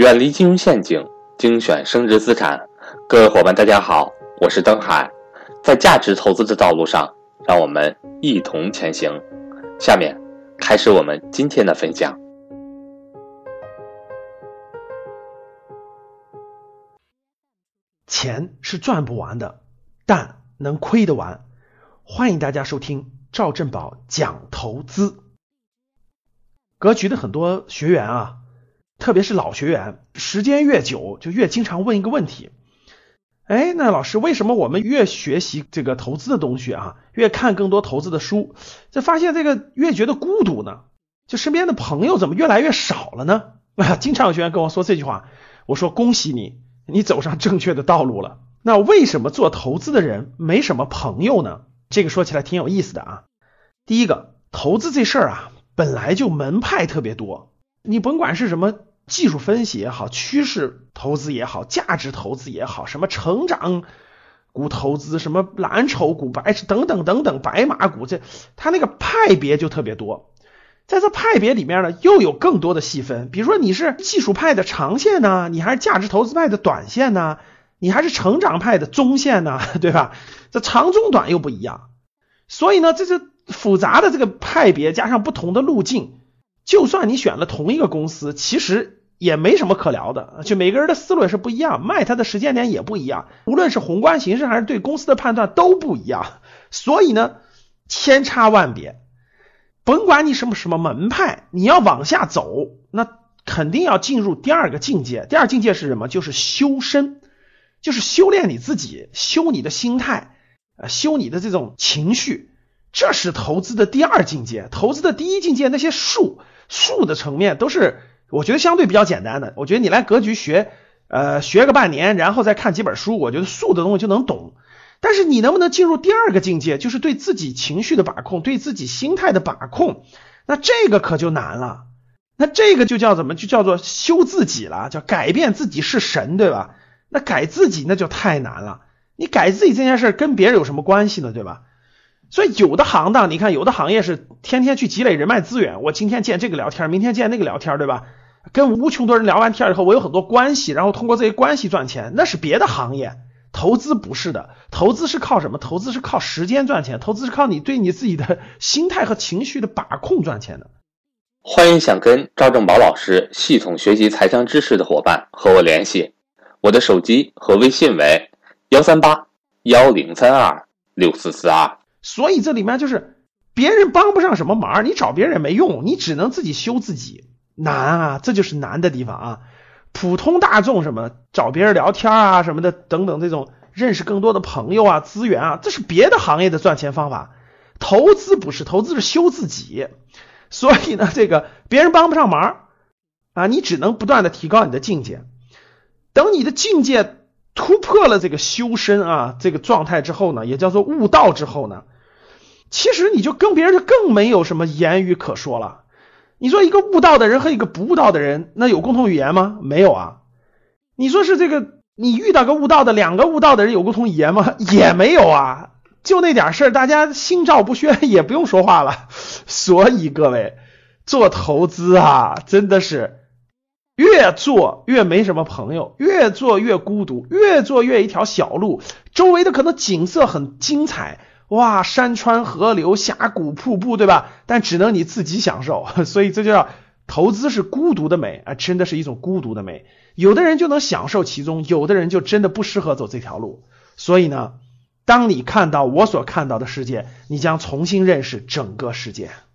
远离金融陷阱，精选升值资产。各位伙伴，大家好，我是登海。在价值投资的道路上，让我们一同前行。下面开始我们今天的分享。钱是赚不完的，但能亏得完。欢迎大家收听赵振宝讲投资。格局的很多学员啊。特别是老学员，时间越久，就越经常问一个问题：哎，那老师，为什么我们越学习这个投资的东西啊，越看更多投资的书，就发现这个越觉得孤独呢？就身边的朋友怎么越来越少了呢？啊，经常有学员跟我说这句话，我说恭喜你，你走上正确的道路了。那为什么做投资的人没什么朋友呢？这个说起来挺有意思的啊。第一个，投资这事儿啊，本来就门派特别多，你甭管是什么。技术分析也好，趋势投资也好，价值投资也好，什么成长股投资，什么蓝筹股、白等等等等白马股，这它那个派别就特别多。在这派别里面呢，又有更多的细分。比如说你是技术派的长线呢，你还是价值投资派的短线呢？你还是成长派的中线呢？对吧？这长中短又不一样。所以呢，这是复杂的这个派别加上不同的路径，就算你选了同一个公司，其实。也没什么可聊的，就每个人的思路也是不一样，卖它的时间点也不一样，无论是宏观形势还是对公司的判断都不一样，所以呢，千差万别。甭管你什么什么门派，你要往下走，那肯定要进入第二个境界。第二境界是什么？就是修身，就是修炼你自己，修你的心态，呃，修你的这种情绪，这是投资的第二境界。投资的第一境界，那些术术的层面都是。我觉得相对比较简单的，我觉得你来格局学，呃，学个半年，然后再看几本书，我觉得素的东西就能懂。但是你能不能进入第二个境界，就是对自己情绪的把控，对自己心态的把控，那这个可就难了。那这个就叫怎么？就叫做修自己了，叫改变自己是神，对吧？那改自己那就太难了。你改自己这件事跟别人有什么关系呢？对吧？所以有的行当，你看有的行业是天天去积累人脉资源，我今天见这个聊天，明天见那个聊天，对吧？跟无穷多人聊完天以后，我有很多关系，然后通过这些关系赚钱，那是别的行业。投资不是的，投资是靠什么？投资是靠时间赚钱，投资是靠你对你自己的心态和情绪的把控赚钱的。欢迎想跟赵正宝老师系统学习财商知识的伙伴和我联系，我的手机和微信为幺三八幺零三二六四四二。所以这里面就是别人帮不上什么忙，你找别人也没用，你只能自己修自己。难啊，这就是难的地方啊！普通大众什么找别人聊天啊什么的等等，这种认识更多的朋友啊资源啊，这是别的行业的赚钱方法。投资不是，投资是修自己。所以呢，这个别人帮不上忙啊，你只能不断的提高你的境界。等你的境界突破了这个修身啊这个状态之后呢，也叫做悟道之后呢，其实你就跟别人就更没有什么言语可说了。你说一个悟道的人和一个不悟道的人，那有共同语言吗？没有啊。你说是这个，你遇到个悟道的，两个悟道的人有共同语言吗？也没有啊。就那点事儿，大家心照不宣，也不用说话了。所以各位做投资啊，真的是越做越没什么朋友，越做越孤独，越做越一条小路，周围的可能景色很精彩。哇，山川河流、峡谷瀑布，对吧？但只能你自己享受，所以这就叫投资是孤独的美啊，真的是一种孤独的美。有的人就能享受其中，有的人就真的不适合走这条路。所以呢，当你看到我所看到的世界，你将重新认识整个世界。